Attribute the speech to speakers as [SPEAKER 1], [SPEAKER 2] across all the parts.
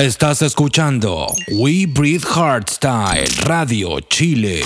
[SPEAKER 1] Estás escuchando We Breathe Hardstyle Radio Chile.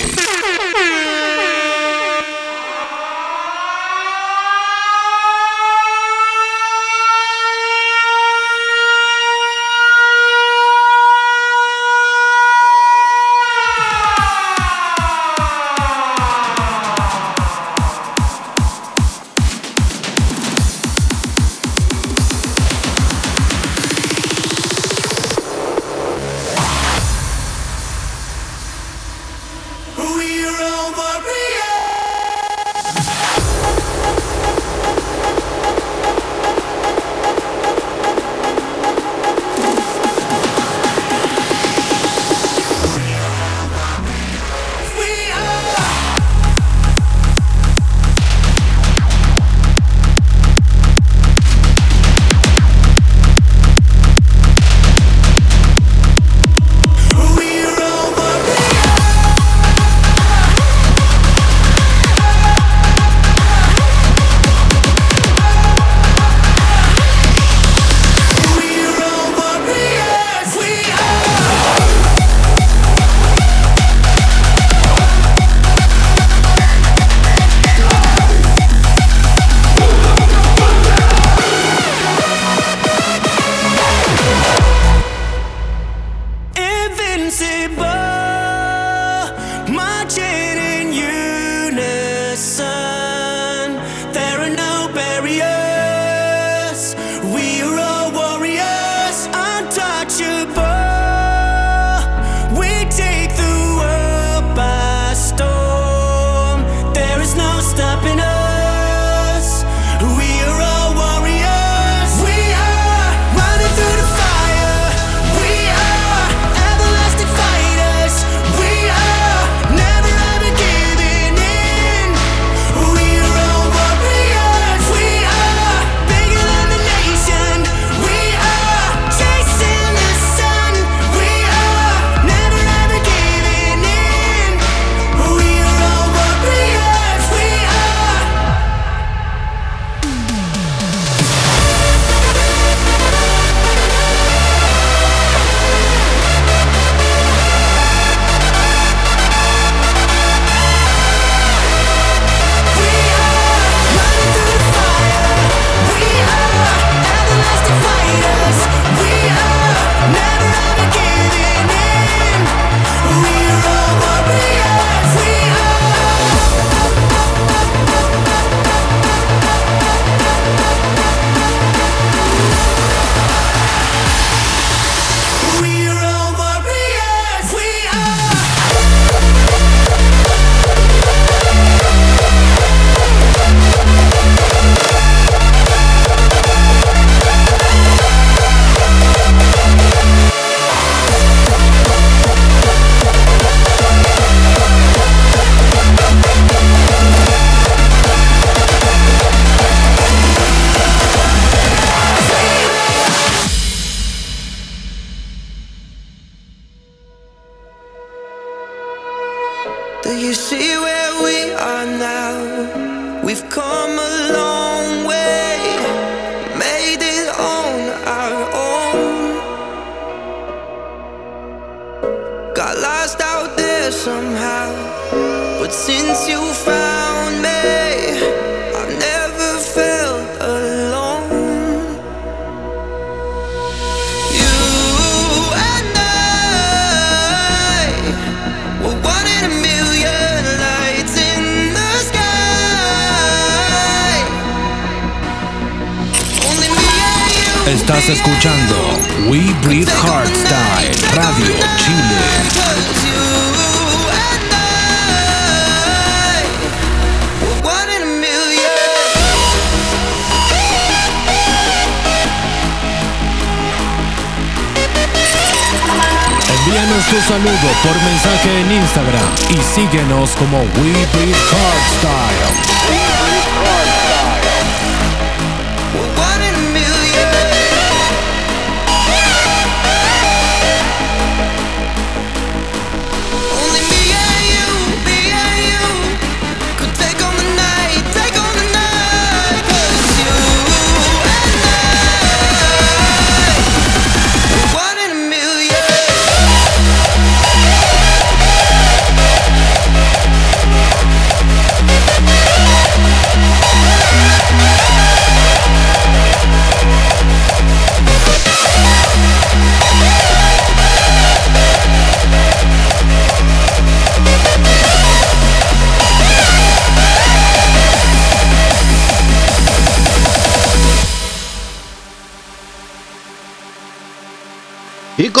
[SPEAKER 1] Como We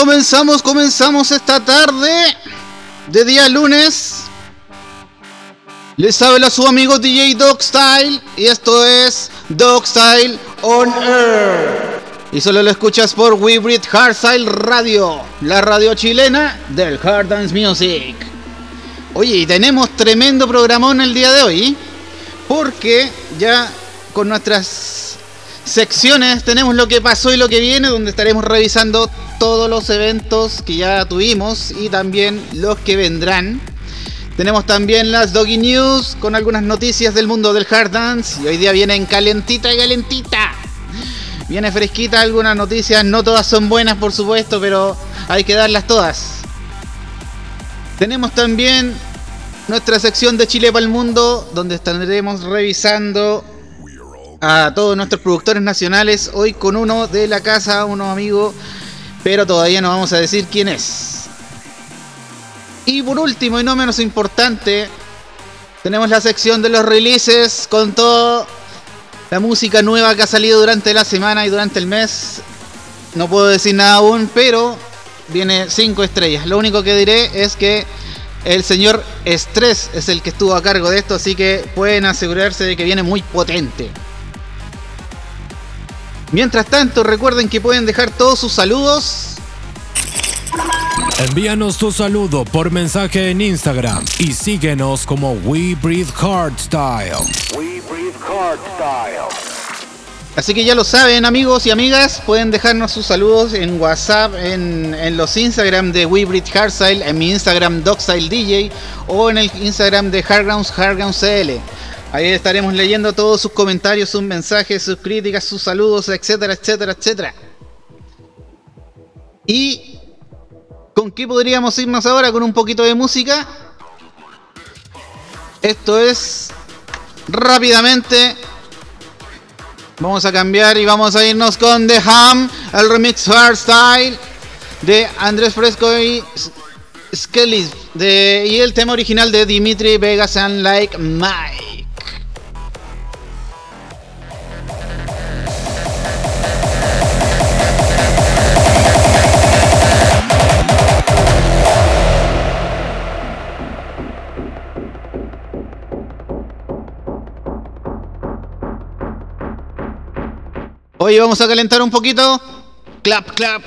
[SPEAKER 2] comenzamos, comenzamos esta tarde de día lunes. Les habla su amigo DJ Dogstyle y esto es Dogstyle on Air. Y solo lo escuchas por We Breathe Hardstyle Radio, la radio chilena del Hard Dance Music. Oye, y tenemos tremendo programón el día de hoy, porque ya con nuestras secciones tenemos lo que pasó y lo que viene, donde estaremos revisando todos los eventos que ya tuvimos y también los que vendrán. Tenemos también las Doggy News con algunas noticias del mundo del hard dance y hoy día vienen calentita y calentita. Viene fresquita algunas noticias, no todas son buenas por supuesto, pero hay que darlas todas. Tenemos también nuestra sección de Chile para el Mundo, donde estaremos revisando a todos nuestros productores nacionales, hoy con uno de la casa, uno amigo pero todavía no vamos a decir quién es. Y por último y no menos importante, tenemos la sección de los releases con toda la música nueva que ha salido durante la semana y durante el mes. No puedo decir nada aún, pero viene 5 estrellas. Lo único que diré es que el señor Stress es el que estuvo a cargo de esto, así que pueden asegurarse de que viene muy potente. Mientras tanto, recuerden que pueden dejar todos sus saludos.
[SPEAKER 1] Envíanos tu saludo por mensaje en Instagram y síguenos como We Breathe Hardstyle. We Breathe
[SPEAKER 2] Hardstyle. Así que ya lo saben amigos y amigas, pueden dejarnos sus saludos en WhatsApp, en, los Instagram de We Breathe Hardstyle, en mi Instagram DJ o en el Instagram de Hardgrounds Hardgrounds CL. Ahí estaremos leyendo todos sus comentarios, sus mensajes, sus críticas, sus saludos, etcétera, etcétera, etcétera. ¿Y con qué podríamos irnos ahora? Con un poquito de música. Esto es rápidamente. Vamos a cambiar y vamos a irnos con The Ham, el remix Hardstyle de Andrés Fresco y Skelly. Y el tema original de Dimitri Vegas and Like Mike. Hoy vamos a calentar un poquito. Clap, clap.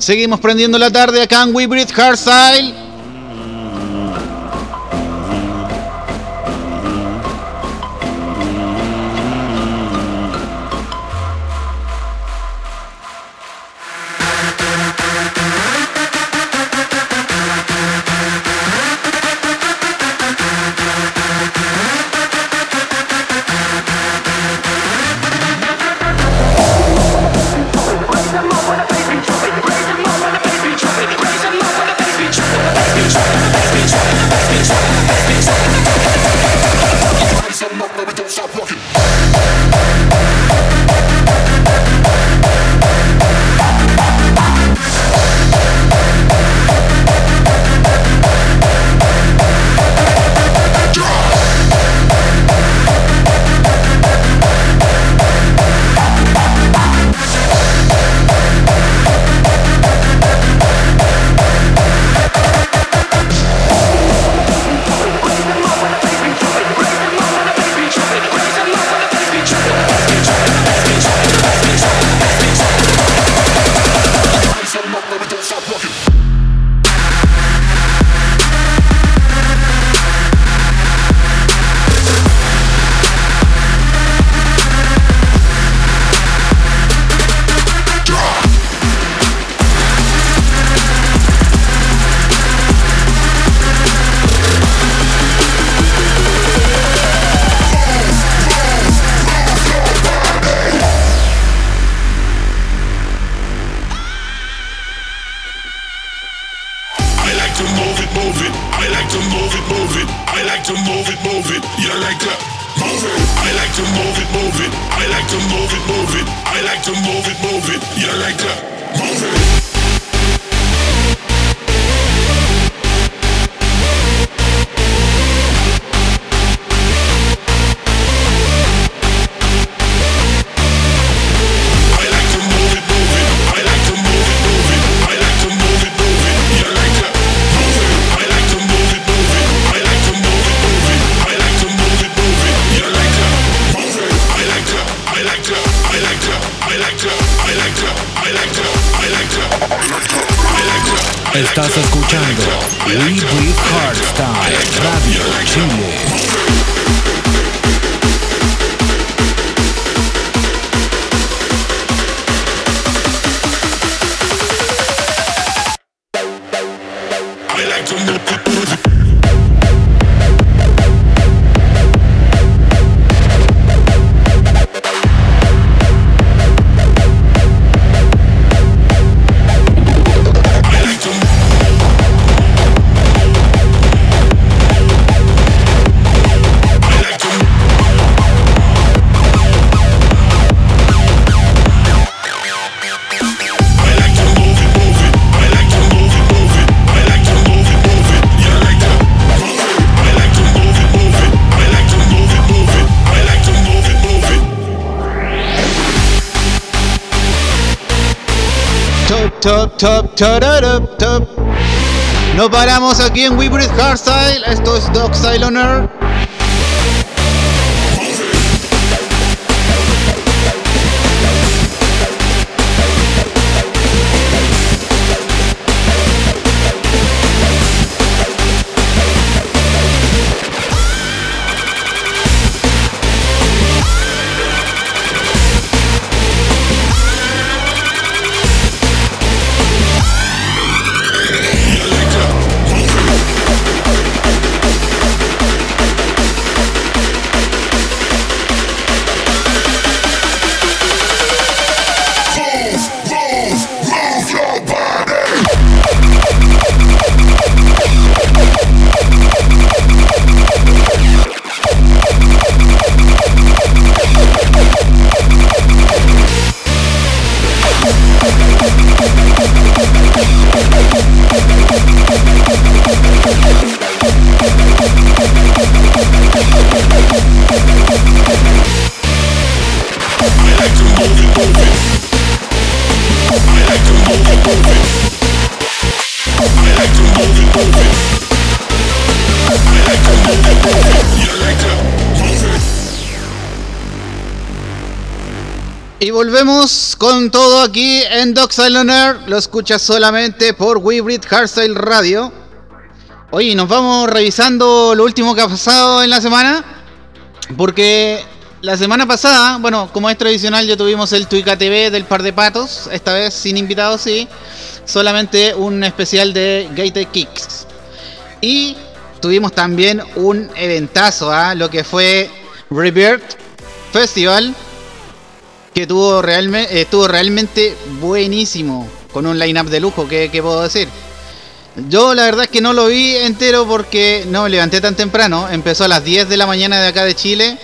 [SPEAKER 2] Seguimos prendiendo la tarde acá en We Breathe Hardstyle.
[SPEAKER 1] Estás escuchando We Breathe Hardstyle Radio Chile.
[SPEAKER 2] Top, top, top, top. No paramos aquí en We Breathe Hardstyle. Esto es Dog Style on. Volvemos con todo aquí en Dog on. Lo escuchas solamente por We Breathe Hardstyle Radio. Oye, nos vamos revisando lo último que ha pasado en la semana. Porque la semana pasada, bueno, como es tradicional, ya tuvimos el Tuica TV del par de patos. Esta vez sin invitados, sí. Solamente un especial de Gated Kicks. Y tuvimos también un eventazo, ¿ah? lo que fue Rebirth Festival que tuvo realmente, estuvo realmente buenísimo, con un line-up de lujo, ¿qué, ¿qué, puedo decir? Yo la verdad es que no lo vi entero porque no me levanté tan temprano, empezó a las 10 de la mañana de acá de Chile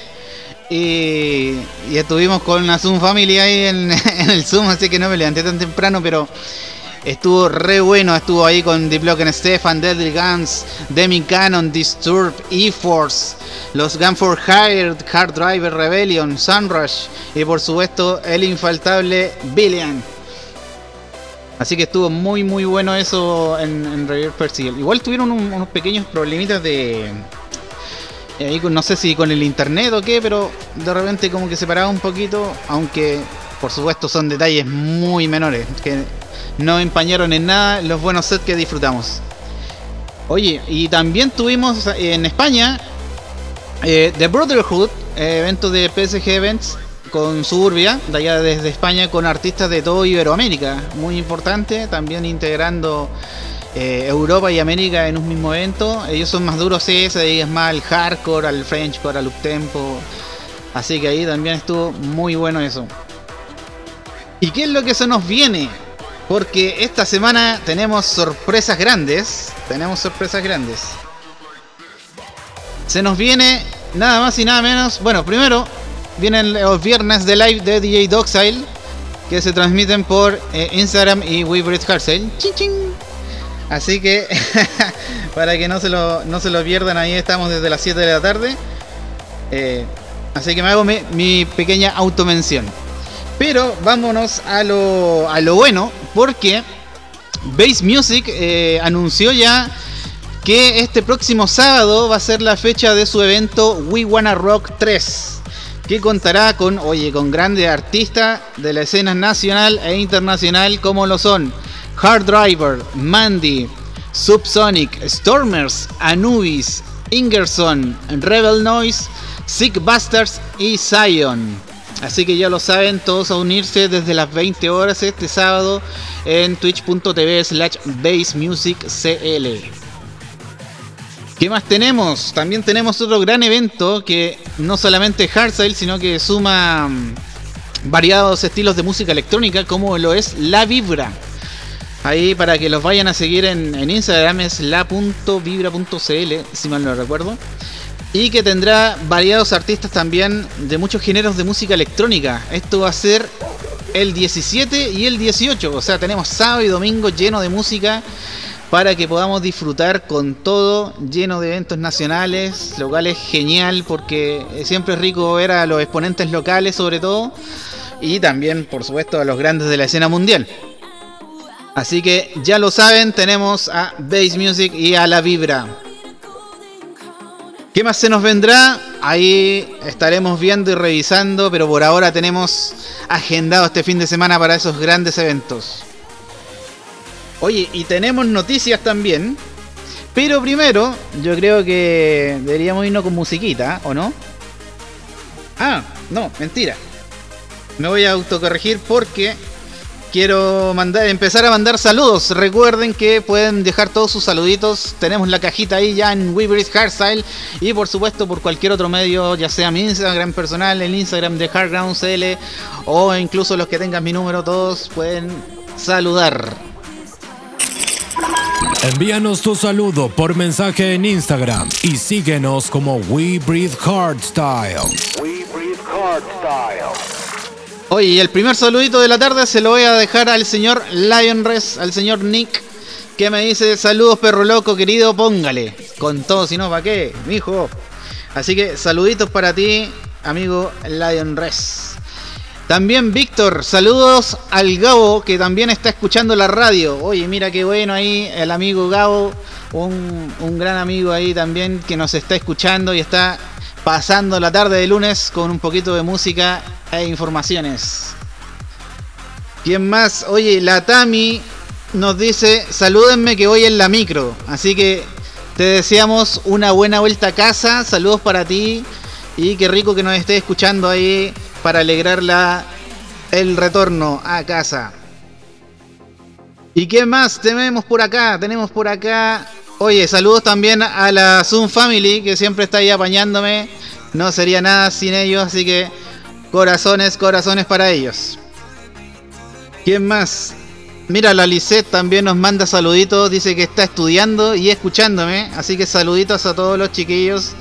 [SPEAKER 2] y, estuvimos con la Zoom Family ahí en, el Zoom, así que no me levanté tan temprano, pero estuvo re bueno, estuvo ahí con Diplock Stefan, Deadly Guns, Demi Cannon, Disturb, E-Force, los Gun for Hire, Hard Driver Rebellion, Sunrush y por supuesto el infaltable Billion. Así que estuvo muy muy bueno eso en, en Revier Percival. Igual tuvieron un, unos pequeños problemitas de... Ahí no sé si con el internet o qué, pero de repente como que se paraba un poquito, aunque por supuesto son detalles muy menores, que no empañaron en nada los buenos sets que disfrutamos. Oye, y también tuvimos en España eh, The Brotherhood, eh, evento de PSG Events con Suburbia, de allá desde España, con artistas de todo Iberoamérica. Muy importante, también integrando eh, Europa y América en un mismo evento. Ellos son más duros, sí, se dedican más al hardcore, al Frenchcore, al uptempo. Así que ahí también estuvo muy bueno eso. ¿Y qué es lo que se nos viene? Porque esta semana tenemos sorpresas grandes. Tenemos sorpresas grandes. Se nos viene nada más y nada menos. Bueno, primero vienen los viernes de live de DJ Doxile. Que se transmiten por eh, Instagram y. Chin, chin. Así que para que no se, lo, no se lo pierdan, ahí estamos desde las 7 de la tarde. Eh, así que me hago mi, mi pequeña automención. Pero vámonos a lo, a lo bueno, porque Bass Music eh, anunció ya que este próximo sábado va a ser la fecha de su evento We Wanna Rock 3, que contará con, oye, con grandes artistas de la escena nacional e internacional como lo son Hard Driver, Mandy, Subsonic, Stormers, Anubis, Ingerson, Rebel Noise, Sick Busters y Zion. Así que ya lo saben, todos a unirse desde las 20 horas este sábado en twitch.tv slash basemusiccl. ¿Qué más tenemos? También tenemos otro gran evento que no solamente es Hardstyle, sino que suma mm, variados estilos de música electrónica como lo es La Vibra. Ahí para que los vayan a seguir en, Instagram es la.vibra.cl, si mal no recuerdo. Y que tendrá variados artistas también de muchos géneros de música electrónica. Esto va a ser el 17 y el 18. O sea, tenemos sábado y domingo lleno de música para que podamos disfrutar con todo, lleno de eventos nacionales, lo cual es genial porque siempre es rico ver a los exponentes locales sobre todo y también por supuesto a los grandes de la escena mundial. Así que ya lo saben, tenemos a Bass Music y a La Vibra. ¿Qué más se nos vendrá? Ahí estaremos viendo y revisando, pero por ahora tenemos agendado este fin de semana para esos grandes eventos. Oye, y tenemos noticias también. Pero primero, yo creo que deberíamos irnos con musiquita, ¿o no? Ah, no, mentira. Me voy a autocorregir porque quiero mandar, empezar a mandar saludos. Recuerden que pueden dejar todos sus saluditos. Tenemos la cajita ahí ya en Weaver's Hardstyle. Y por supuesto por cualquier otro medio, ya sea mi Instagram personal, el Instagram de HardgroundCL o incluso los que tengan mi número, todos pueden saludar.
[SPEAKER 1] Envíanos tu saludo por mensaje en Instagram y síguenos como We Breathe Hardstyle. We Breathe
[SPEAKER 2] Hardstyle. Oye, y el primer saludito de la tarde se lo voy a dejar al señor Lionres, al señor Nick, que me dice: Saludos, perro loco, querido, póngale. Con todo, si no, ¿para qué, mijo? Así que saluditos para ti, amigo Lionres. También Víctor, saludos al Gabo que también está escuchando la radio. Oye, mira qué bueno ahí el amigo Gabo, un, un, gran amigo ahí también que nos está escuchando y está pasando la tarde de lunes con un poquito de música e informaciones. ¿Quién más? Oye, la Tami nos dice, salúdenme que voy en la micro. Así que te deseamos una buena vuelta a casa. Saludos para ti. Y qué rico que nos estés escuchando ahí para alegrar el retorno a casa. ¿Y qué más tenemos por acá? Tenemos por acá... Oye, saludos también a la Zoom Family que siempre está ahí apañándome. No sería nada sin ellos, así que Corazones, corazones para ellos. ¿Quién más? Mira, la Lisette también nos manda saluditos, dice que está estudiando y escuchándome, así que saluditos a todos los chiquillos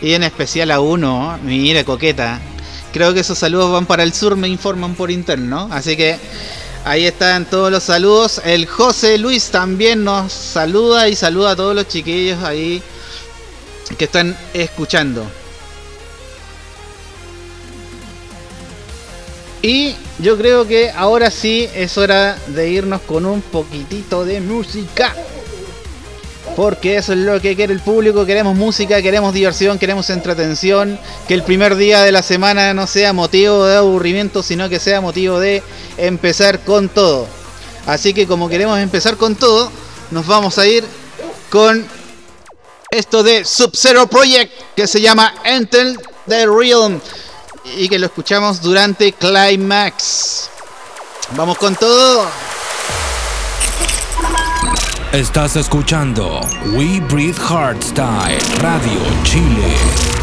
[SPEAKER 2] y en especial a uno, mira, coqueta. Creo que esos saludos van para el sur, me informan por interno, así que ahí están todos los saludos. El José Luis también nos saluda y saluda a todos los chiquillos ahí que están escuchando. Y yo creo que ahora sí es hora de irnos con un poquitito de música. Porque eso es lo que quiere el público. Queremos música, queremos diversión, queremos entretención. Que el primer día de la semana no sea motivo de aburrimiento, sino que sea motivo de empezar con todo. Así que como queremos empezar con todo, nos vamos a ir con esto de Sub-Zero Project que se llama Enter the Realm y que lo escuchamos durante Climax. Vamos con todo.
[SPEAKER 1] Estás escuchando We Breathe Hardstyle Radio Chile.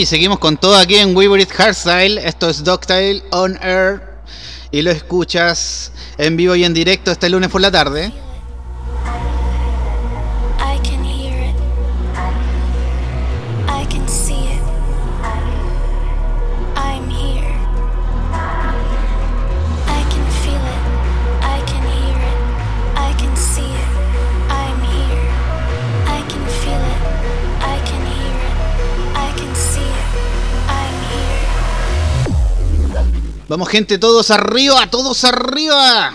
[SPEAKER 3] Oye, seguimos con todo aquí en Weaver Hardstyle. Esto es Dogtile on Air. Y lo escuchas en vivo y en directo este lunes por la tarde. Vamos gente, todos arriba, todos arriba.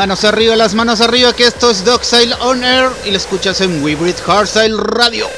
[SPEAKER 3] Manos arriba, las manos arriba, que esto es Dogside On Air y lo escuchas en Hardstyle Radio.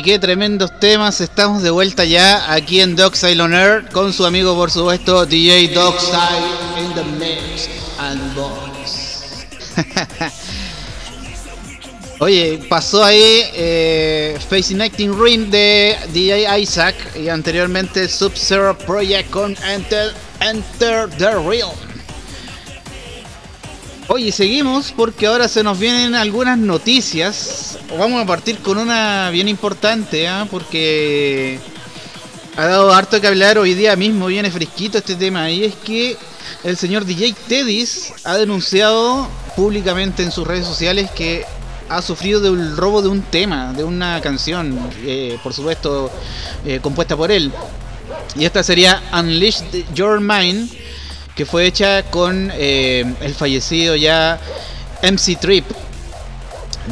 [SPEAKER 2] Oye, qué tremendos temas. Estamos de vuelta ya aquí en Dogside on con su amigo, por supuesto, DJ Dogside in the mix and. Oye, pasó ahí eh, Fascinating Ring de DJ Isaac y anteriormente Sub-Zero Project con Enter, Enter the Realm. Oye, seguimos porque ahora se nos vienen algunas noticias. Vamos a partir con una bien importante, ¿ah? porque ha dado harto que hablar hoy día mismo, viene fresquito este tema, y es que el señor DJ Teddys ha denunciado públicamente en sus redes sociales que ha sufrido del robo de un tema, de una canción, eh, por supuesto, eh, compuesta por él. Y esta sería Unleash Your Mind que fue hecha con eh, el fallecido ya MC Trip.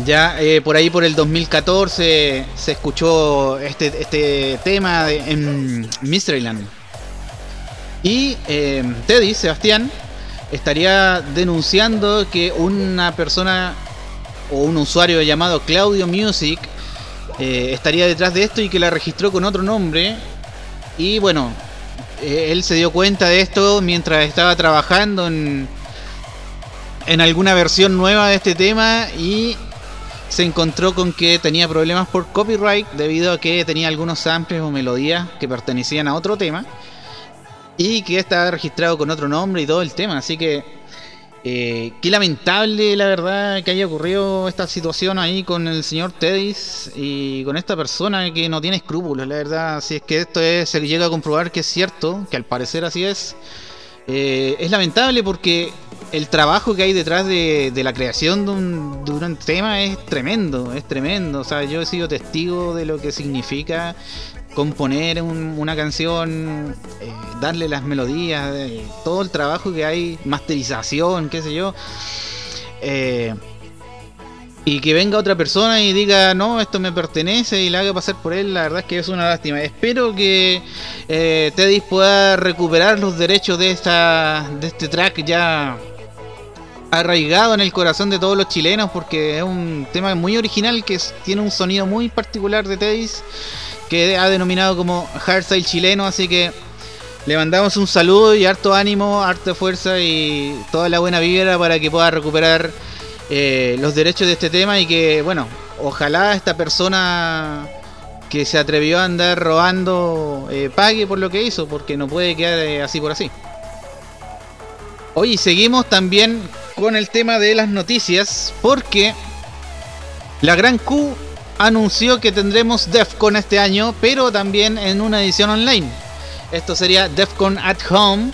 [SPEAKER 2] Ya eh, por ahí por el 2014 se escuchó este, este tema en Mysteryland. Y eh, Teddy, Sebastián, estaría denunciando que una persona o un usuario llamado Claudio Music estaría detrás de esto y que la registró con otro nombre. Y bueno, él se dio cuenta de esto mientras estaba trabajando en, en alguna versión nueva de este tema y se encontró con que tenía problemas por copyright debido a que tenía algunos samples o melodías que pertenecían a otro tema y que estaba registrado con otro nombre y todo el tema. Así que eh, qué lamentable, la verdad, que haya ocurrido esta situación ahí con el señor Teddys y con esta persona que no tiene escrúpulos, la verdad. Si es que esto es, se llega a comprobar que es cierto, que al parecer así es, eh, es lamentable porque el trabajo que hay detrás de, la creación de un, tema es tremendo, es tremendo. O sea, yo he sido testigo de lo que significa componer una canción, eh, darle las melodías, eh, todo el trabajo que hay, masterización, qué sé yo. Eh, y que venga otra persona y diga, no, esto me pertenece y la haga pasar por él, la verdad es que es una lástima. Espero que Teddy pueda recuperar los derechos de, esta, de este track ya arraigado en el corazón de todos los chilenos porque es un tema muy original que tiene un sonido muy particular de Teddy que ha denominado como hardstyle chileno, así que le mandamos un saludo y harto ánimo, harta fuerza y toda la buena vibra para que pueda recuperar eh, los derechos de este tema y que, bueno, ojalá esta persona que se atrevió a andar robando eh, pague por lo que hizo, porque no puede quedar eh, así por así. Hoy seguimos también con el tema de las noticias, porque la Gran Q anunció que tendremos DEFCON este año, pero también en una edición online. Esto sería DEFCON at Home,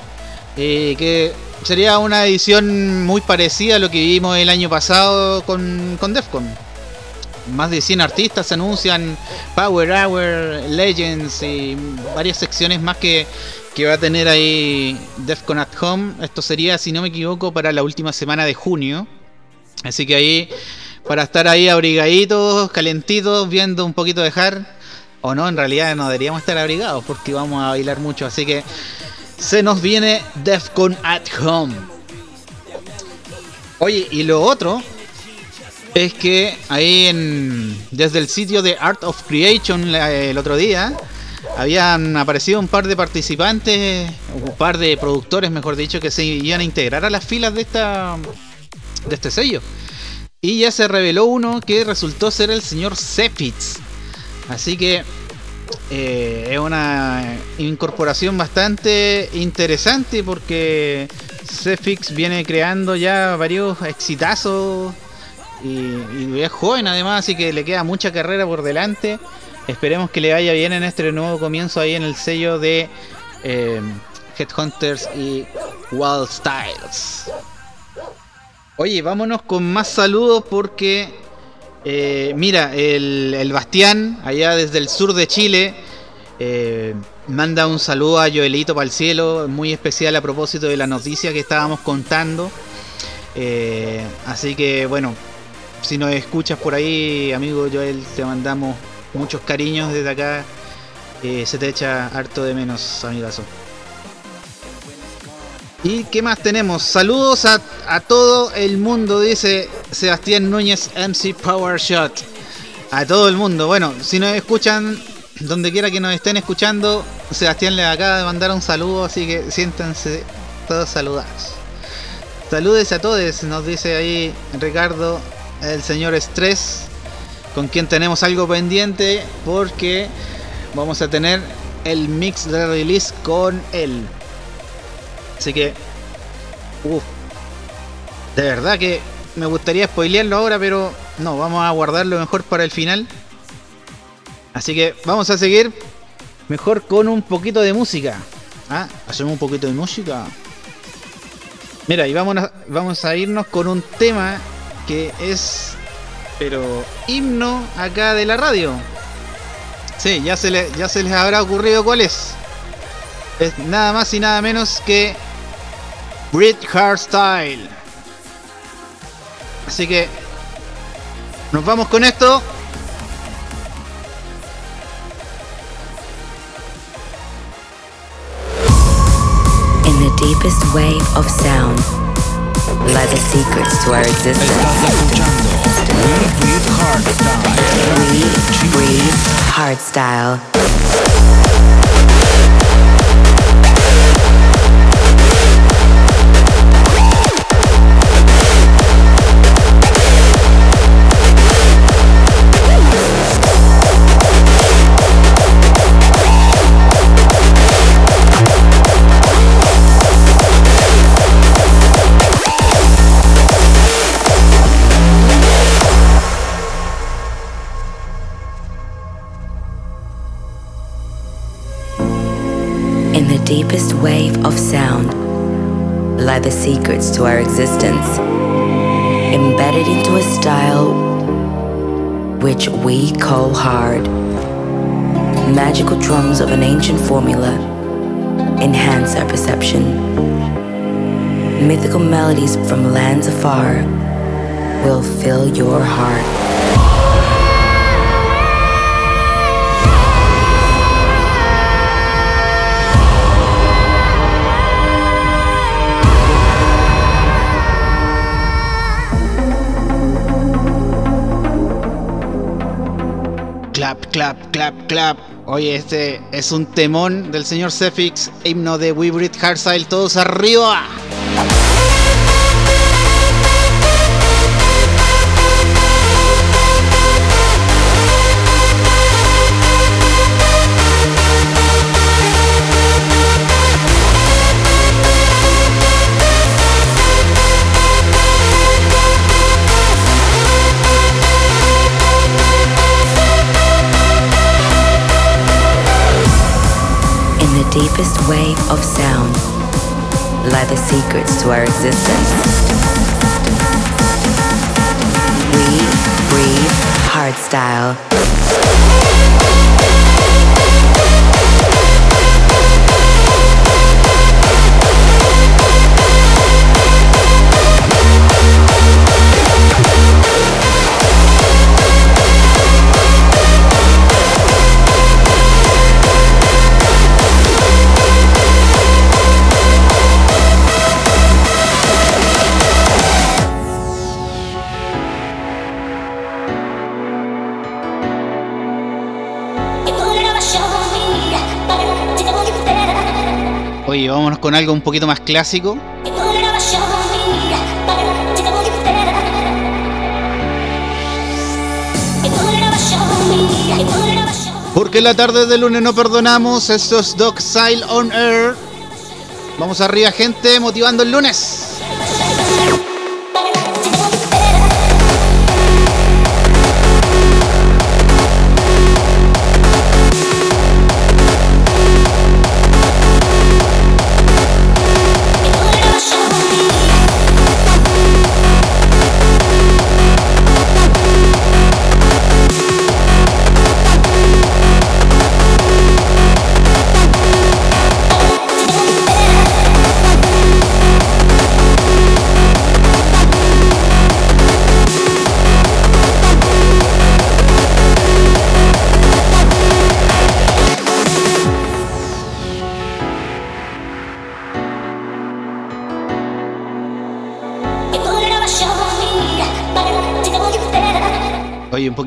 [SPEAKER 2] eh, que sería una edición muy parecida a lo que vimos el año pasado con, con DEFCON. Más de 100 artistas anuncian Power Hour, Legends y varias secciones más que, que va a tener ahí DEFCON at Home. Esto sería, si no me equivoco, para la última semana de junio. Así que ahí para estar ahí abrigaditos, calentitos, viendo un poquito de. O no, en realidad no deberíamos estar abrigados porque vamos a bailar mucho. Así que se nos viene Defcon at Home. Oye, y lo otro es que ahí en, desde el sitio de Art of Creation el otro día habían aparecido un par de participantes, un par de productores, mejor dicho, que se iban a integrar a las filas de esta de este sello. Y ya se reveló uno que resultó ser el señor Zephyx. Así que eh, es una incorporación bastante interesante porque Zephyx viene creando ya varios exitazos y, es joven además, así que le queda mucha carrera por delante. Esperemos que le vaya bien en este nuevo comienzo ahí en el sello de eh, Headhunters y Wild Styles. Oye, vámonos con más saludos porque, eh, mira, el, Bastián, allá desde el sur de Chile, eh, manda un saludo a Joelito para el cielo, muy especial a propósito de la noticia que estábamos contando. Eh, así que, bueno, si nos escuchas por ahí, amigo Joel, te mandamos muchos cariños desde acá. se te echa harto de menos, amigazo. ¿Y qué más tenemos? Saludos a, todo el mundo, dice Sebastián Núñez MC Power Shot. A todo el mundo. Bueno, si nos escuchan, donde quiera que nos estén escuchando, Sebastián les acaba de mandar un saludo, así que siéntanse todos saludados. Saludes a todos, nos dice ahí Ricardo, el señor Estrés, con quien tenemos algo pendiente porque vamos a tener el mix de release con él. Así que, uff, de verdad que me gustaría spoilearlo ahora, pero no, vamos a guardarlo mejor para el final. Así que vamos a seguir mejor con un poquito de música. ¿Ah? Hacemos un poquito de música. Mira, y vamos a, vamos a irnos con un tema que es, pero himno acá de la radio. Sí, ya se, le, ya se les habrá ocurrido cuál es. Es nada más y nada menos que Brit Hardstyle. Así que nos vamos con esto.
[SPEAKER 4] In the deepest wave of sound lie the secrets to our existence.
[SPEAKER 1] We Breathe Hardstyle.
[SPEAKER 4] We breathe hardstyle. Deepest wave of sound lie the secrets to our existence, embedded into a style which we call hard. Magical drums of an ancient formula enhance our perception. Mythical melodies from lands afar will fill your heart.
[SPEAKER 2] Clap, clap, clap, clap. Oye, este es un temón del señor Cefix, himno de We Hardstyle, todos arriba.
[SPEAKER 4] Deepest wave of sound lie the secrets to our existence. We breathe hardstyle.
[SPEAKER 2] Vámonos con algo un poquito más clásico. Porque la tarde de lunes no perdonamos. Esto es Style on Air. Vamos arriba, gente, motivando el lunes.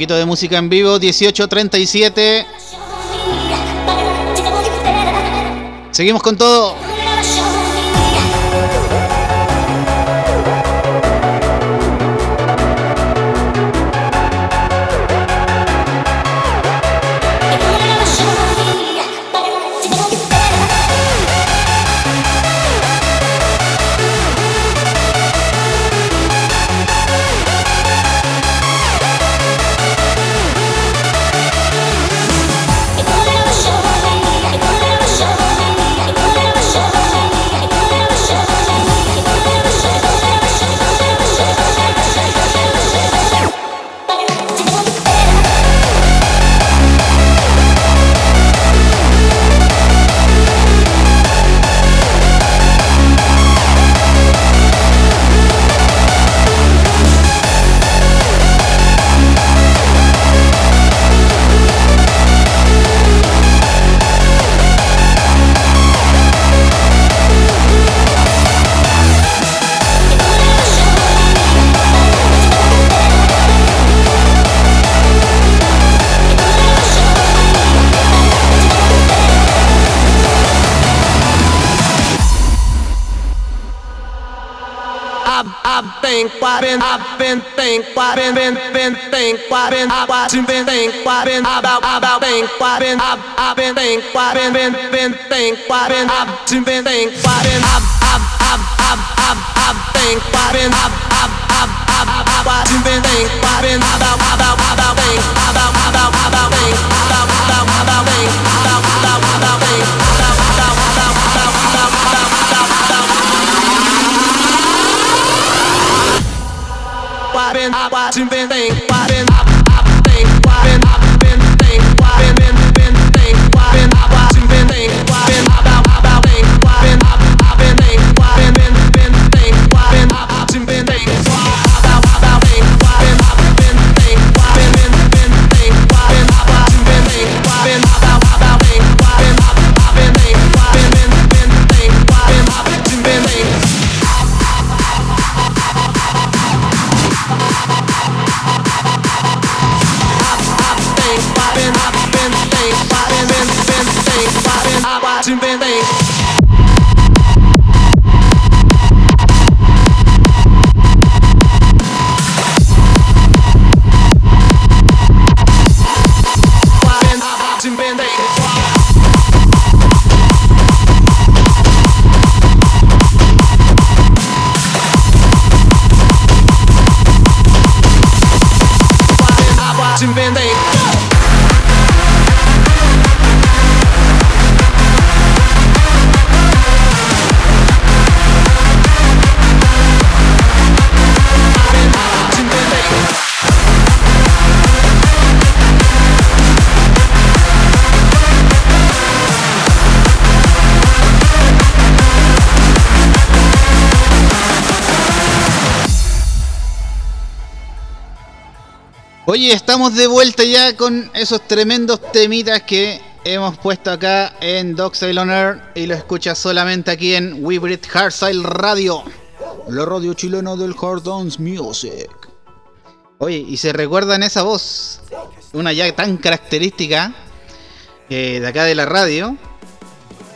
[SPEAKER 2] Poquito de música en vivo, 1837. Seguimos con todo.
[SPEAKER 5] Been been been think why been I why been think why been about about think why been I've I've been think why been been been think why been I've been think
[SPEAKER 2] Oye, estamos de vuelta ya con esos tremendos temitas que hemos puesto acá en Dogside on Air y lo escuchas solamente aquí en We Breathe Hardstyle Radio, la radio chilena del Hard Music. Oye, y se recuerdan esa voz, una ya tan característica eh, de acá de la radio.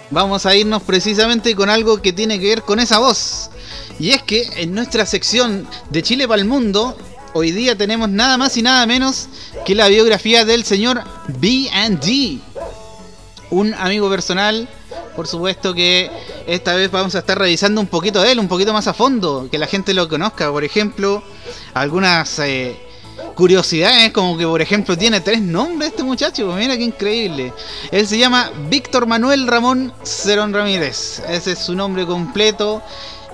[SPEAKER 2] Vamos a irnos precisamente con algo que tiene que ver con esa voz. Y es que en nuestra sección de Chile para el Mundo, hoy día tenemos nada más y nada menos que la biografía del señor B&D. Un amigo personal, por supuesto que esta vez vamos a estar revisando un poquito de él, un poquito más a fondo, que la gente lo conozca. Por ejemplo, algunas eh, curiosidades, como que por ejemplo tiene tres nombres este muchacho, mira qué increíble. Él se llama Víctor Manuel Ramón Cerón Ramírez, ese es su nombre completo.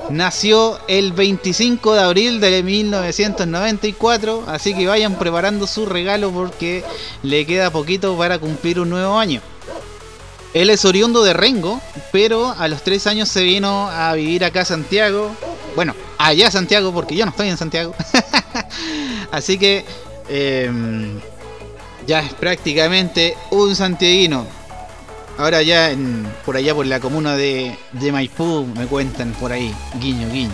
[SPEAKER 2] Nació el 25 de abril de 1994, así que vayan preparando su regalo porque le queda poquito para cumplir un nuevo año. Él es oriundo de Rengo, pero a los tres años se vino a vivir acá a Santiago. Bueno, allá a Santiago, porque yo no estoy en Santiago. Así que eh, ya es prácticamente un santiaguino. Ahora ya en, por allá por la comuna de, Maipú me cuentan por ahí, guiño, guiño.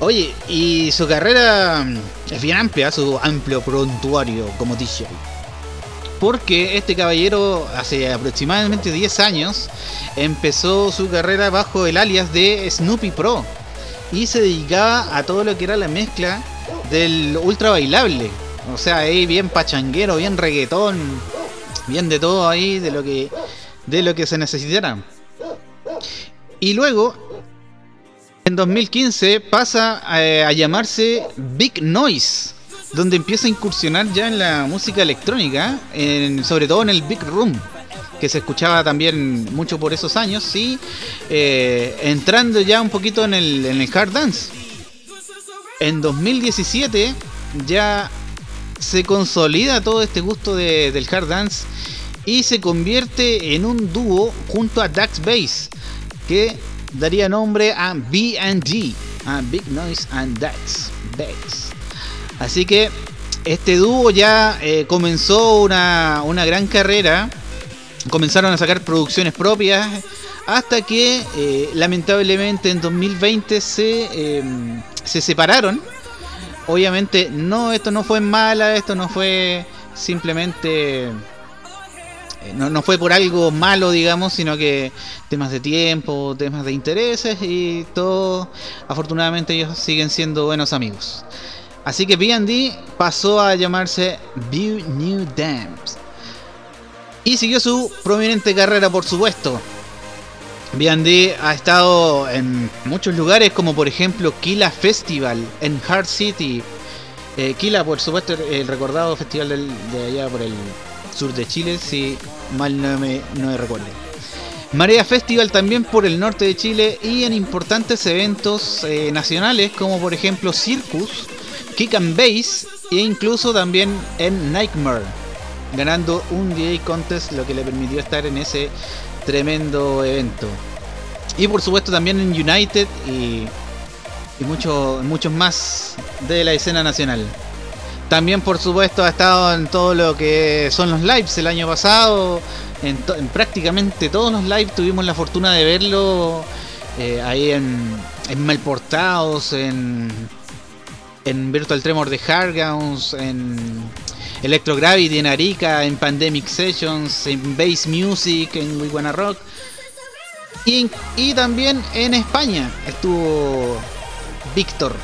[SPEAKER 2] Oye, y su carrera es bien amplia, su amplio prontuario como DJ. Porque este caballero hace aproximadamente 10 años empezó su carrera bajo el alias de Snoopy Pro y se dedicaba a todo lo que era la mezcla del ultra bailable. O sea, ahí bien pachanguero, bien reggaetón, bien de todo ahí, de lo que, de lo que se necesitara. Y luego, en 2015 pasa a, llamarse Big Noise, donde empieza a incursionar ya en la música electrónica, sobre todo en el Big Room que se escuchaba también mucho por esos años, y eh, entrando ya un poquito en el, en el hard dance. En 2017 ya se consolida todo este gusto del hard dance y se convierte en un dúo junto a Dax Bass, que daría nombre a BG, a Big Noise and Dax Bass. Así que este dúo ya eh, comenzó una, una gran carrera comenzaron a sacar producciones propias hasta que eh, lamentablemente en 2020 se, em, se separaron. Obviamente no, esto no fue mala, esto no fue simplemente... Eh, no, no, fue por algo malo, digamos, sino que temas de tiempo, temas de intereses y todo. Afortunadamente ellos siguen siendo buenos amigos. Así que BD pasó a llamarse View New Dams y siguió su prominente carrera, por supuesto. B&D ha estado en muchos lugares, como por ejemplo Kila Festival en Hard City. Eh, Kila, por supuesto, el recordado festival de allá por el sur de Chile, si mal no me, no recuerdo. Marea Festival también por el norte de Chile y en importantes eventos eh, nacionales como por ejemplo Circus, Kick and Bass e incluso también en Nightmare ganando un DJ Contest, lo que le permitió estar en ese tremendo evento. Y por supuesto también en United y, y muchos más de la escena nacional. También por supuesto ha estado en todo lo que son los lives el año pasado. En, prácticamente todos los lives tuvimos la fortuna de verlo eh, ahí en, en Malportados, en, en Virtual Tremor de Hargowns, en Electrogravity en Arica, en Pandemic Sessions, en Bass Music, en We Wanna Rock. Y, también en España estuvo Víctor,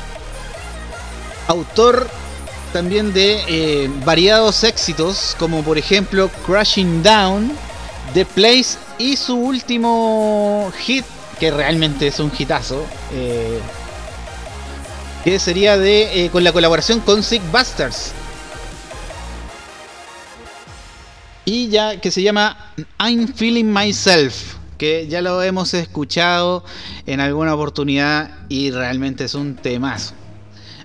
[SPEAKER 2] autor también de eh, variados éxitos, como por ejemplo Crashing Down, The Place y su último hit, que realmente es un hitazo, eh, que sería de eh, con la colaboración con Sick Busters. Y ya que se llama I'm Feeling Myself, que ya lo hemos escuchado en alguna oportunidad y realmente es un temazo.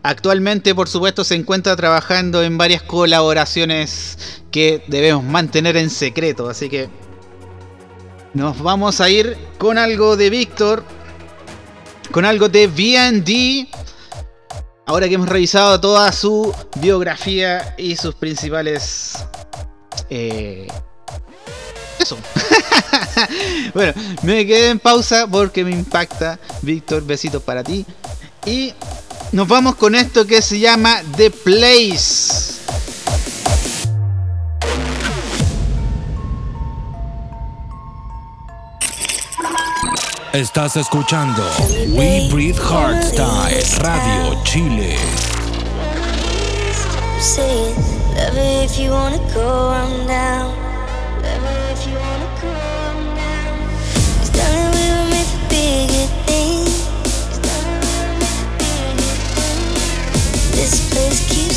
[SPEAKER 2] Actualmente, por supuesto, se encuentra trabajando en varias colaboraciones que debemos mantener en secreto, así que nos vamos a ir con algo de Víctor, con algo de VD. Ahora que hemos revisado toda su biografía y sus principales eh, eso. bueno, me quedé en pausa porque me impacta. Víctor, besitos para ti. Y nos vamos con esto que se llama The Place.
[SPEAKER 1] Estás escuchando We Breathe Hardstyle Radio Chile. If you wanna go, down. If you wanna down. This place keeps.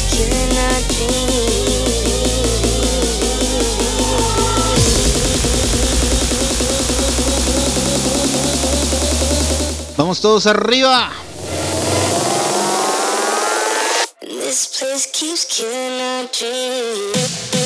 [SPEAKER 2] Vamos todos arriba.
[SPEAKER 6] Keeps killing our dreams.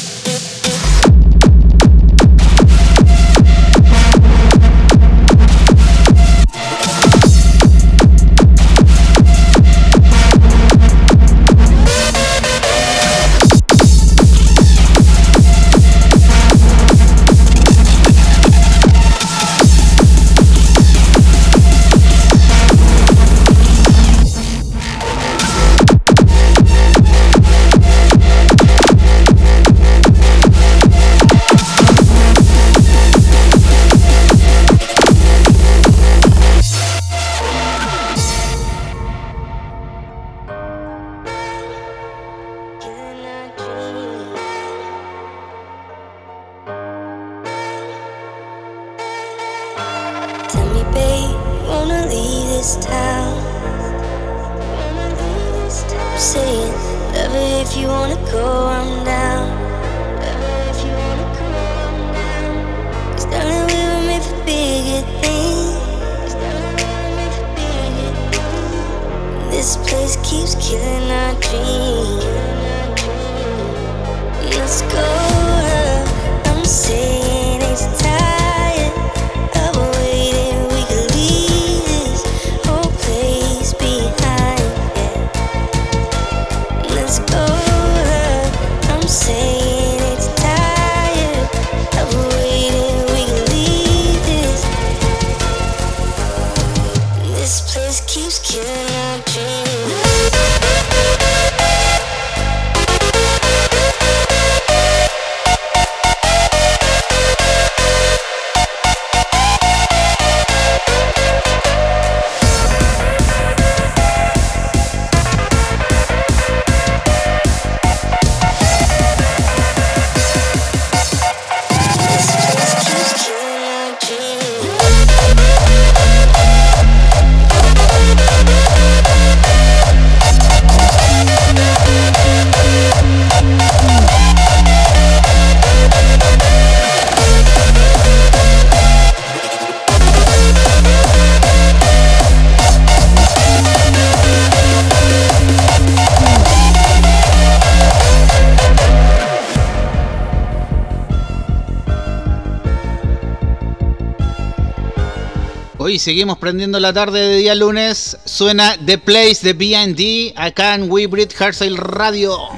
[SPEAKER 2] Seguimos prendiendo la tarde de día lunes. Suena The Place de BD acá en We Breathe Hardstyle Radio.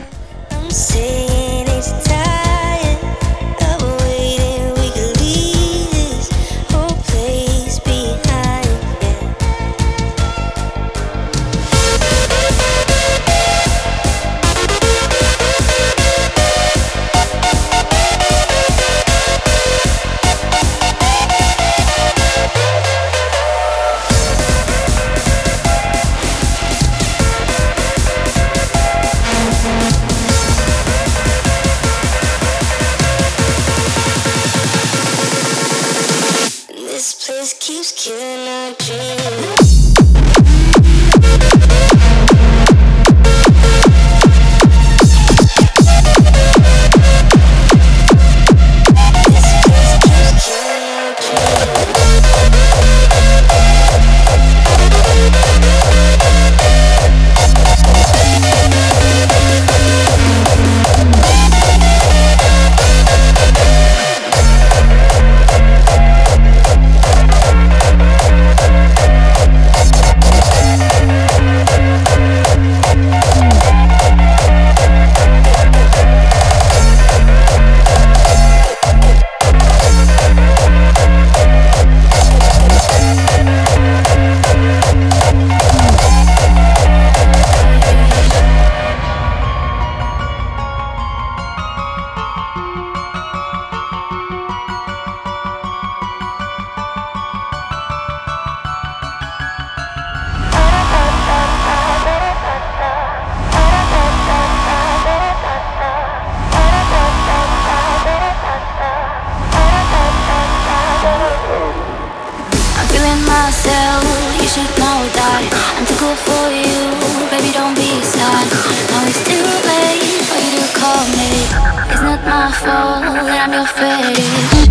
[SPEAKER 7] Feeling myself, you should know that I'm too good for you, baby don't be sad. Now it's too late for you to call me. It's not my fault that I'm your fetish.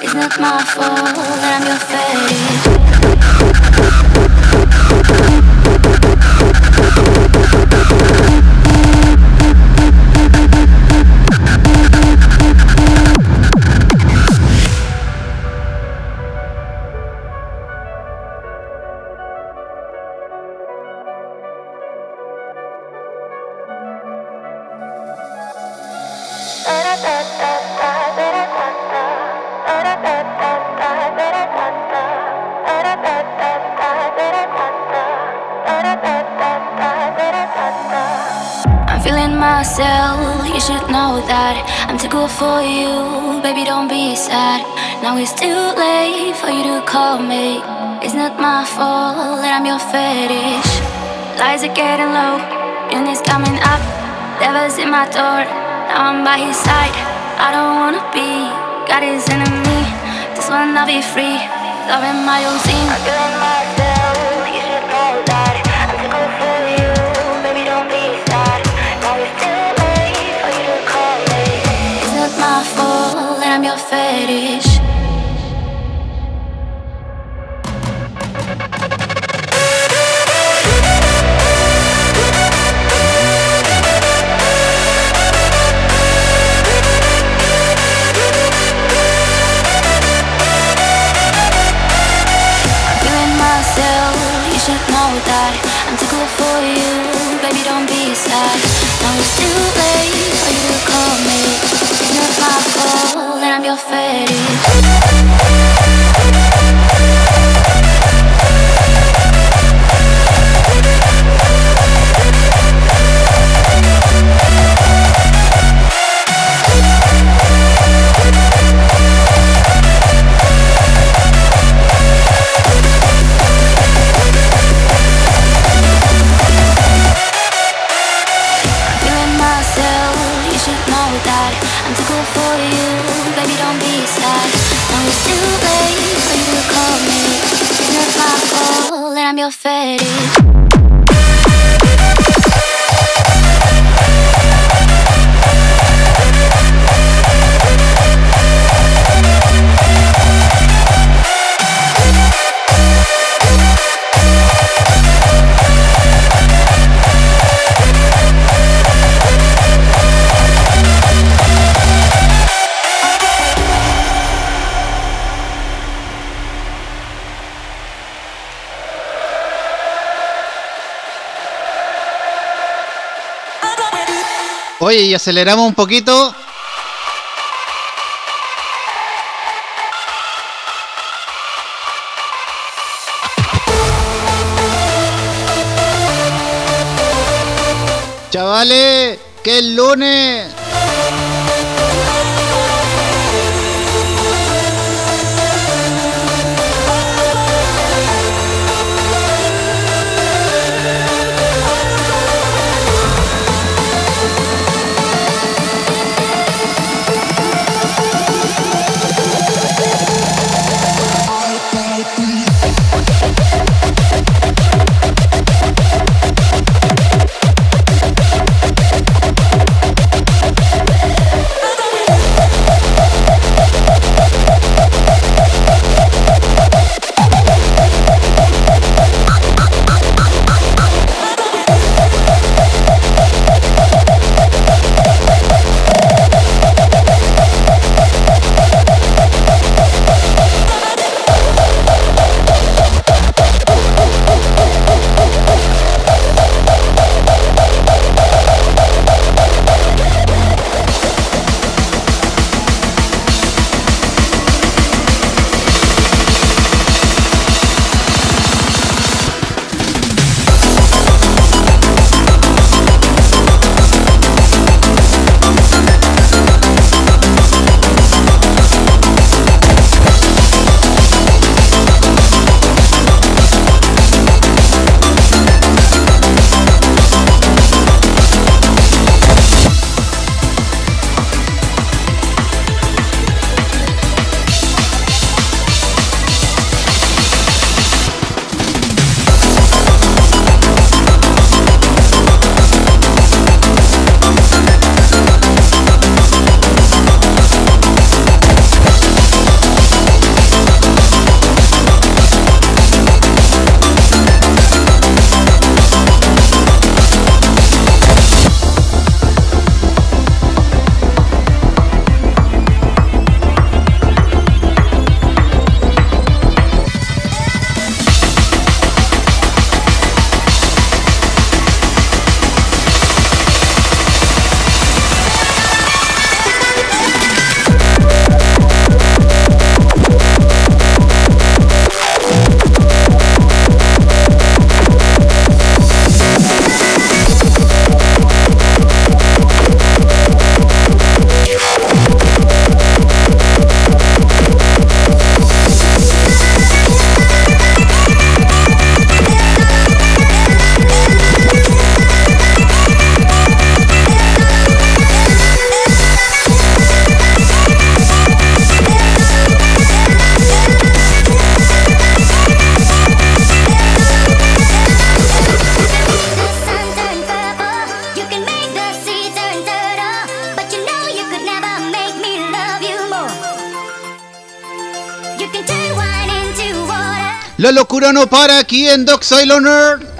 [SPEAKER 7] It's not my fault that I'm your too good for you, baby don't be sad Now it's too late for you to call me It's not my fault that I'm your fetish Lights are getting low, and it's coming up Devil's in my door, now I'm by his side. I don't wanna be, God is enemy. One I'll be free, loving my own scene. Fetish.
[SPEAKER 2] Y aceleramos un poquito. Chavales, que es lunes.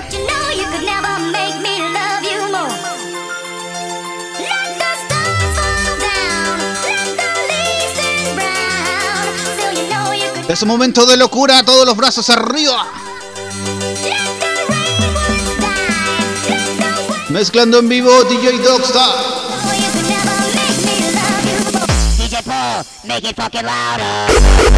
[SPEAKER 7] Still you know you could
[SPEAKER 2] Es un momento de locura, todos los brazos arriba. Mezclando en vivo DJ Dogstar.
[SPEAKER 6] DJ Paul, make it fucking louder.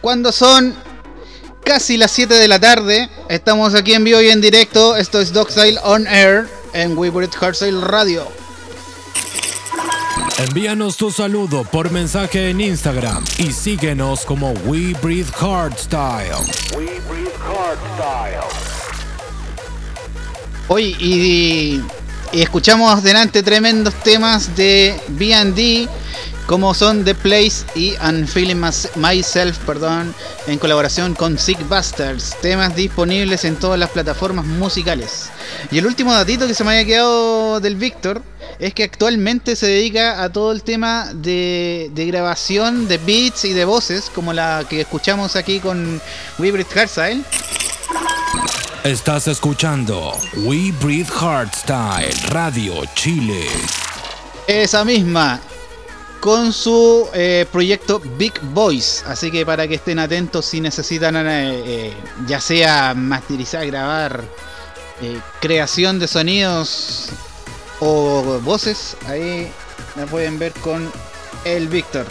[SPEAKER 2] cuando son casi las 7 de la tarde. Estamos aquí en vivo y en directo. Esto es Dogside On Air en Weebrit Hardstyle Radio.
[SPEAKER 8] Envíanos tu saludo por mensaje en Instagram y síguenos como We Breathe Hardstyle.
[SPEAKER 2] Hoy y, y escuchamos delante tremendos temas de B&D como son The Place y I'm Feeling Myself, perdón, en colaboración con Sick Bastards, temas disponibles en todas las plataformas musicales. Y el último datito que se me había quedado del Víctor es que actualmente se dedica a todo el tema de, de grabación de beats y de voces, como la que escuchamos aquí con Weebrit Hardstyle.
[SPEAKER 8] Estás escuchando We Breathe Hardstyle Radio Chile.
[SPEAKER 2] Esa misma. Con su eh, proyecto Big Boys. Así que para que estén atentos si necesitan eh, eh, ya sea masterizar, grabar, creación de sonidos o voces, ahí la pueden ver con el Víctor.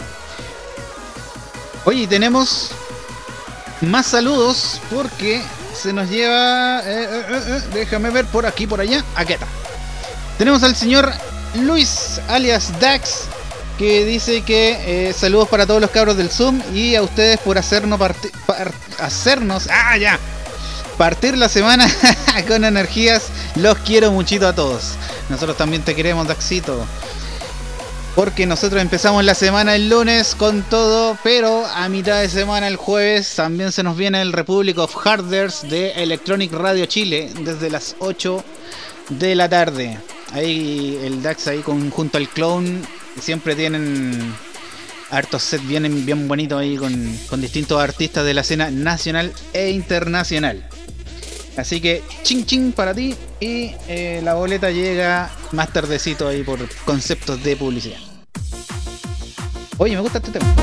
[SPEAKER 2] Oye, tenemos más saludos porque se nos lleva... déjame ver por aquí, por allá. Aquí está. Tenemos al señor Luis alias Dax que dice que eh, saludos para todos los cabros del Zoom y a ustedes por hacernos hacernos ah ya partir la semana con energías. Los quiero muchito a todos. Nosotros también te queremos Daxito. Porque nosotros empezamos la semana el lunes con todo, pero a mitad de semana el jueves también se nos viene el Republic of Harders de Electronic Radio Chile desde las 8 de la tarde. Ahí el Dax ahí con, junto al clone siempre tienen hartos sets bien, bien bonitos ahí con, con distintos artistas de la escena nacional e internacional. Así que ching ching para ti y eh, la boleta llega más tardecito ahí por conceptos de publicidad. Oye, me gusta este tema.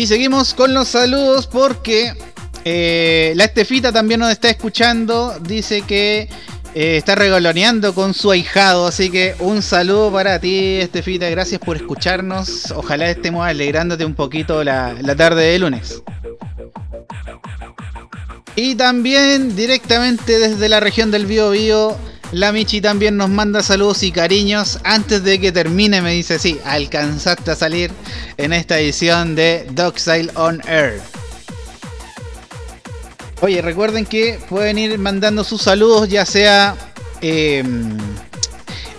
[SPEAKER 2] Y seguimos con los saludos porque eh, la Estefita también nos está escuchando. Dice que eh, está regaloneando con su ahijado. Así que un saludo para ti, Estefita. Gracias por escucharnos. Ojalá estemos alegrándote un poquito la, la tarde de lunes. Y también directamente desde la región del Bío Bío, la Michi también nos manda saludos y cariños. Antes de que termine me dice, sí, alcanzaste a salir en esta edición de Dogside on Air. Oye, recuerden que pueden ir mandando sus saludos ya sea eh,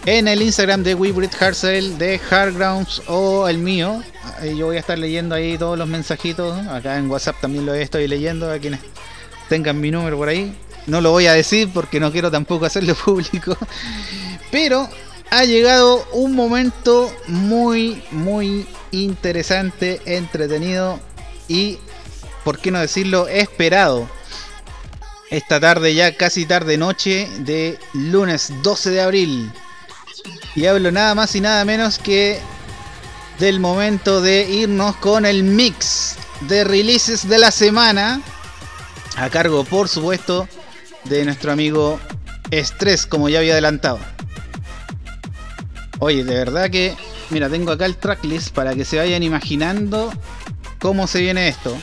[SPEAKER 2] en el Instagram de WeBreed Hardcell, de Hardgrounds o el mío. Ahí Yo voy a estar leyendo ahí todos los mensajitos. Acá en WhatsApp también lo estoy leyendo a quienes tengan mi número por ahí. No lo voy a decir porque no quiero tampoco hacerlo público. Pero ha llegado un momento muy, muy interesante, entretenido y, por qué no decirlo, esperado. Esta tarde, ya casi tarde noche de lunes 12 de abril. Y hablo nada más y nada menos que del momento de irnos con el mix de releases de la semana. A cargo, por supuesto, de nuestro amigo Estrés, como ya había adelantado. Oye, de verdad que, mira, tengo acá el tracklist para que se vayan imaginando cómo se viene esto.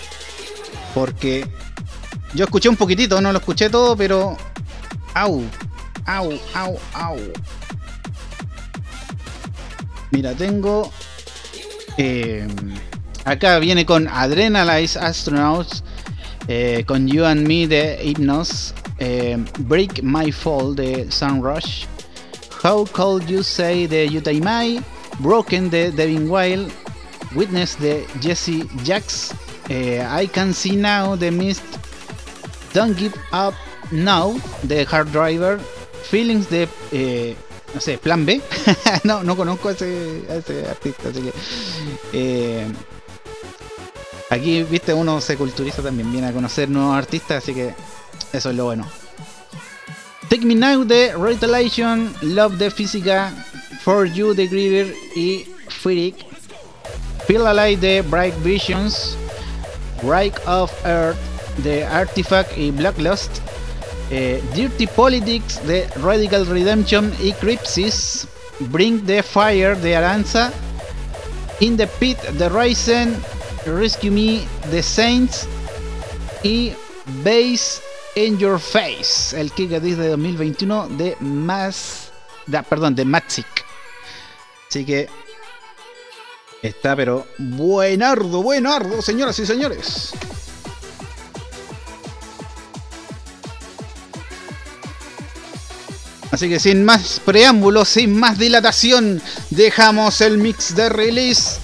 [SPEAKER 2] Porque yo escuché un poquitito, no lo escuché todo, pero... Au, au, au, au. Mira, tengo... eh, acá viene con Adrenalize Astronauts, eh, con You and Me de Hypnos, eh, Break My Fall de Sunrush, How Could You Say de Yutaimai, Broken de Devin Wild, Witness de Jesse Jax, eh, I Can See Now de Mist, Don't Give Up Now de Hard Driver, Feelings de, eh, no sé, Plan B. no, no conozco a ese, ese artista, así que... aquí, viste, uno se culturiza también, viene a conocer nuevos artistas, así que eso es lo bueno. Take Me Now de Retaliation, Love de Física, For You de Griever y Firik. Feel Alive de Bright Visions, Break of Earth de Artifact y Blacklust, eh, Dirty Politics de Radical Redemption y Crypsis, Bring the Fire de Aranza, In the Pit de Ryzen, Rescue Me de Saints y Base in Your Face, el Diss de 2021 de da- perdón, de Matsic. Así que está, pero buenardo, buenardo, señoras y señores. Así que sin más preámbulos, sin más dilatación, dejamos el mix de release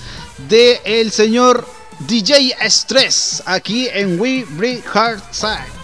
[SPEAKER 2] de el señor DJ Stress aquí en We Breathe Hard Side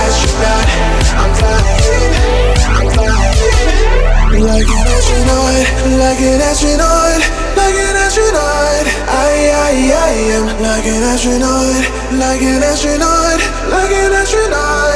[SPEAKER 9] Like an astronaut, like an astronaut, like an astronaut. I, I, I am like an astronaut, like an astronaut, like an astronaut.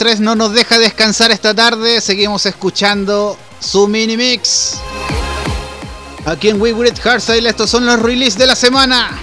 [SPEAKER 2] No nos deja descansar esta tarde. Seguimos escuchando su mini mix. Aquí en We Great Hardstyle, estos son los releases de la semana.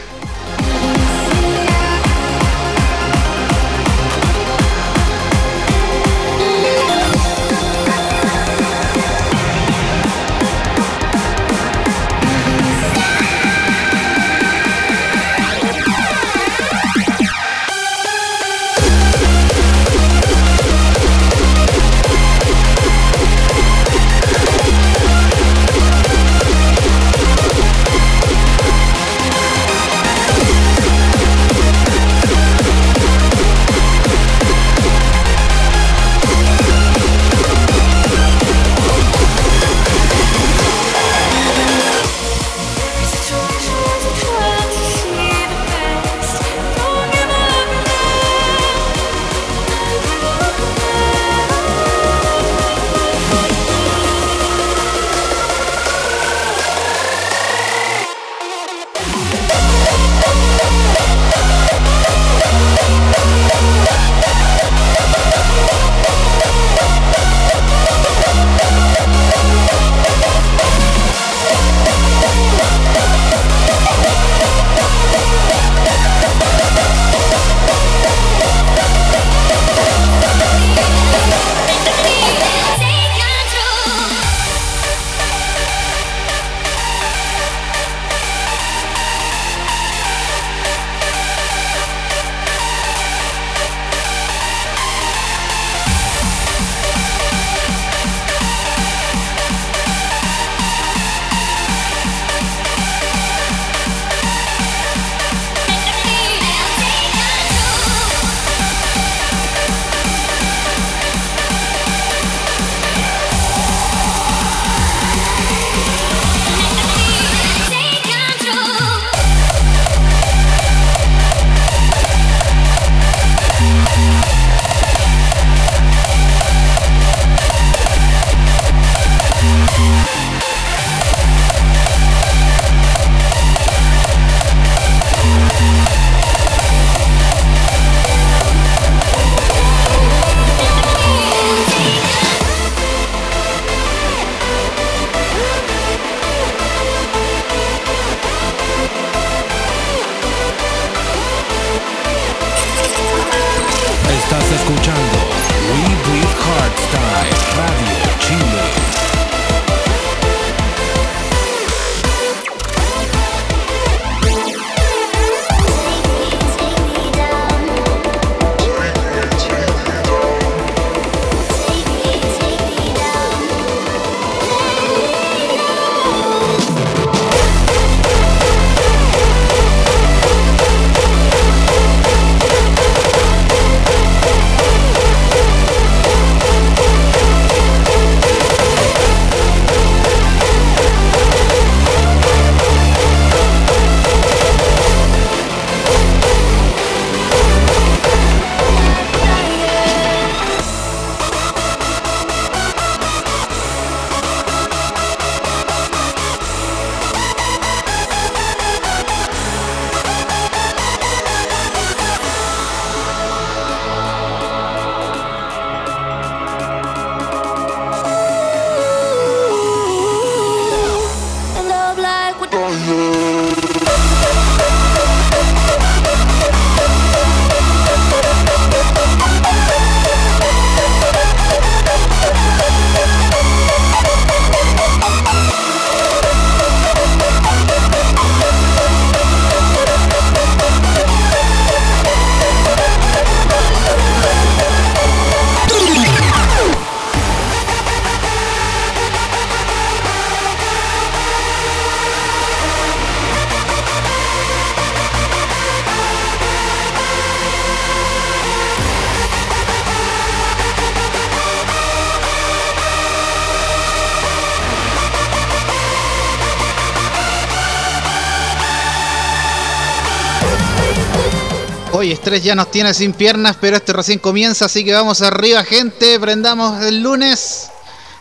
[SPEAKER 2] y estrés ya nos tiene sin piernas, pero esto recién comienza, así que vamos arriba, gente. Prendamos el lunes.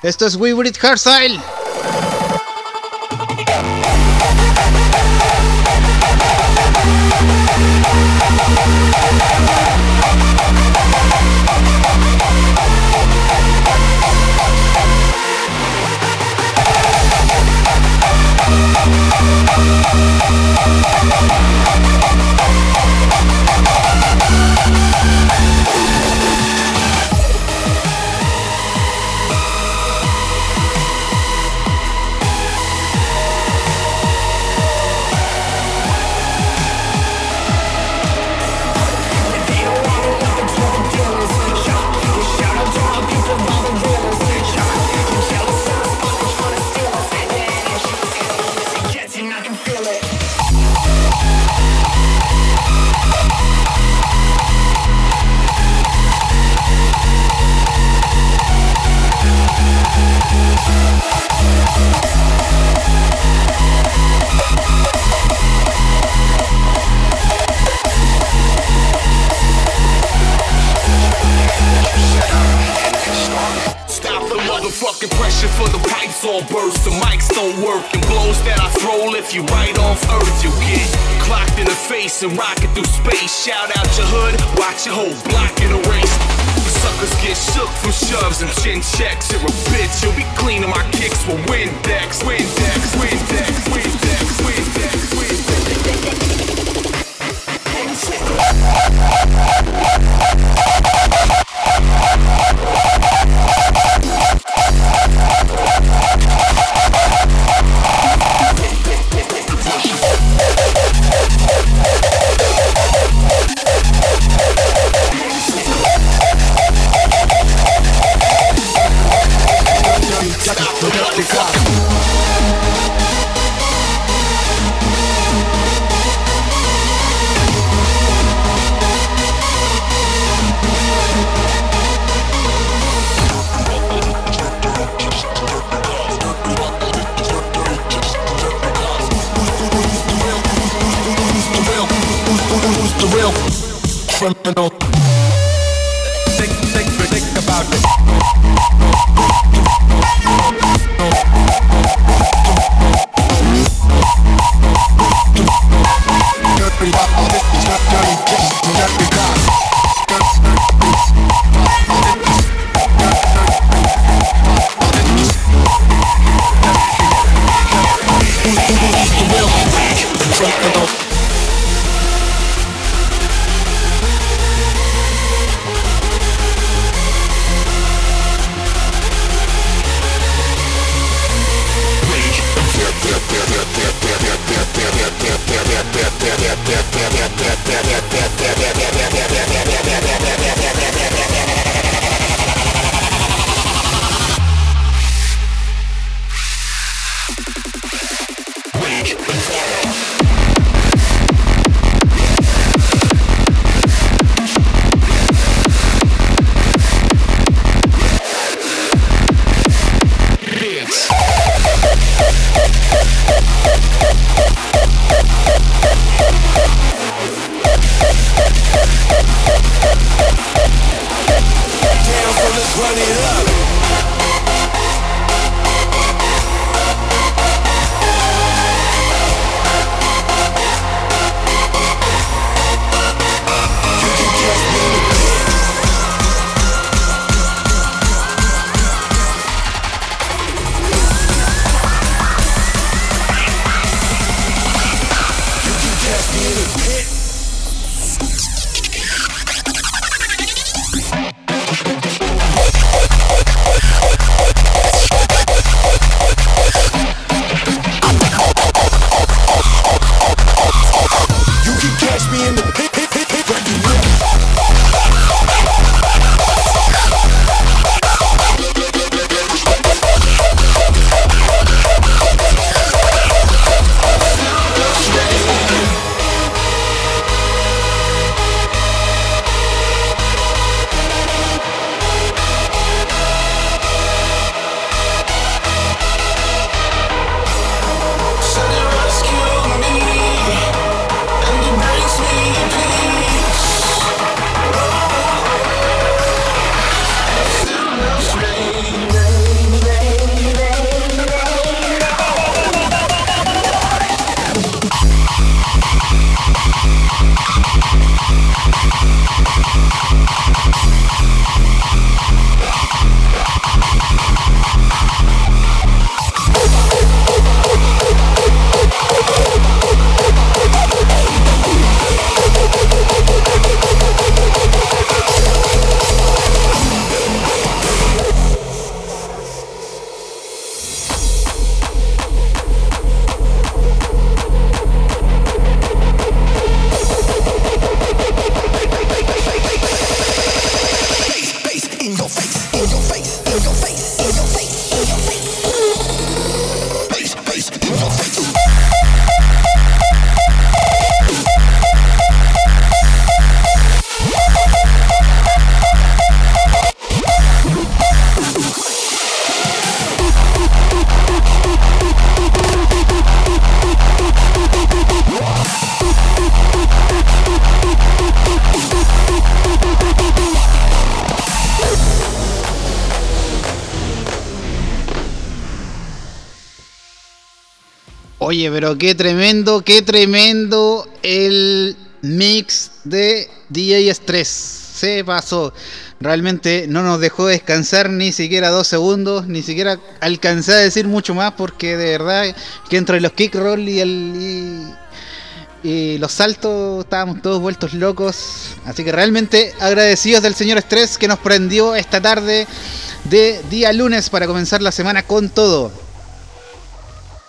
[SPEAKER 2] Esto es We Breed Hardstyle.
[SPEAKER 10] your whole.
[SPEAKER 9] criminal
[SPEAKER 2] Pero qué tremendo, qué tremendo el mix de DJ Stress. Se pasó. Realmente no nos dejó descansar ni siquiera dos segundos, ni siquiera alcancé a decir mucho más porque de verdad que entre los kick roll y el los saltos estábamos todos vueltos locos. Así que realmente agradecidos del señor Stress que nos prendió esta tarde de día lunes para comenzar la semana con todo.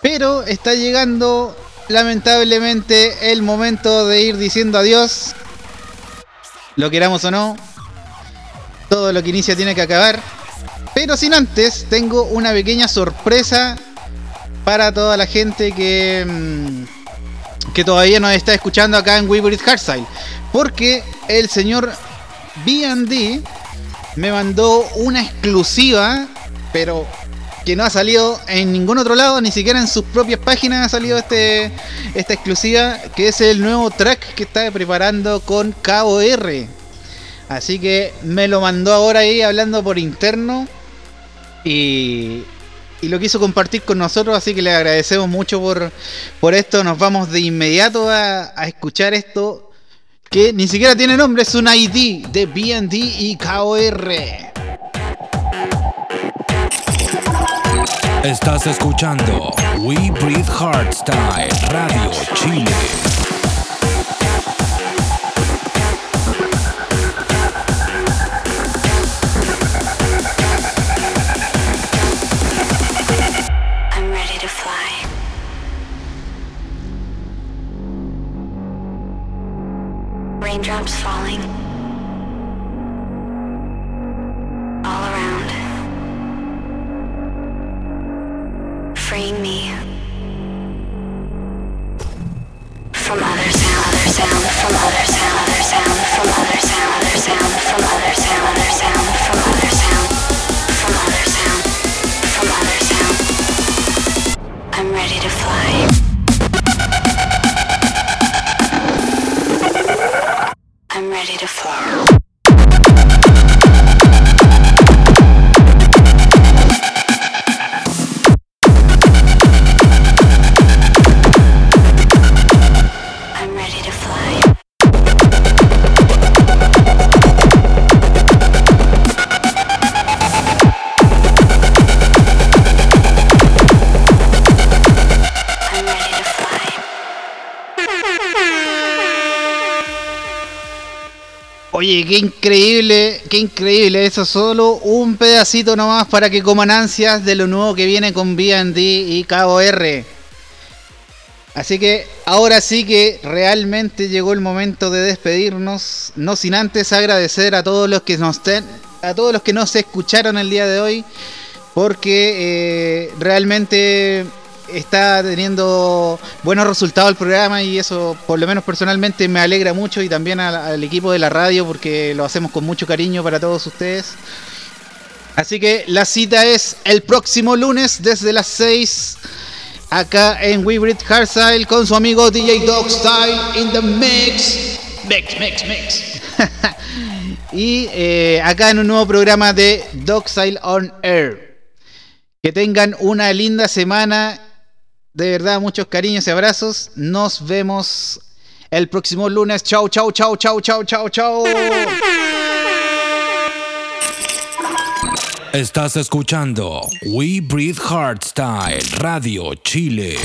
[SPEAKER 2] Pero está llegando lamentablemente el momento de ir diciendo adiós. Lo queramos o no, todo lo que inicia tiene que acabar. Pero sin antes, tengo una pequeña sorpresa para toda la gente que, mm, que todavía nos está escuchando acá en Weaver Hardstyle. Porque el señor BD me mandó una exclusiva, pero que no ha salido en ningún otro lado, ni siquiera en sus propias páginas ha salido este, esta exclusiva, que es el nuevo track que está preparando con KOR. Así que me lo mandó ahora ahí hablando por interno y, y lo quiso compartir con nosotros, así que le agradecemos mucho por, por esto. Nos vamos de inmediato a, a escuchar esto que ni siquiera tiene nombre, es un ID de BD y KOR.
[SPEAKER 8] Estás escuchando We Breathe Hardstyle Radio Chile.
[SPEAKER 2] Qué increíble, qué increíble. Eso solo un pedacito nomás para que coman ansias de lo nuevo que viene con BD y KOR. Así que ahora sí que realmente llegó el momento de despedirnos. No sin antes agradecer a todos los que nos ten- a todos los que nos escucharon el día de hoy. Porque eh, realmente está teniendo buenos resultados el programa y eso por lo menos personalmente me alegra mucho y también al, al equipo de la radio porque lo hacemos con mucho cariño para todos ustedes. Así que la cita es el próximo lunes desde las 6 acá en Weebrit Hardstyle con su amigo DJ Dog Style in the mix. Mix, mix, mix. y eh, acá en un nuevo programa de Dog Style on Air. Que tengan una linda semana. De verdad, muchos cariños y abrazos. Nos vemos el próximo lunes. Chau, chau, chau, chau, chau, chau, chau.
[SPEAKER 8] Estás escuchando We Breathe Hardstyle Radio Chile.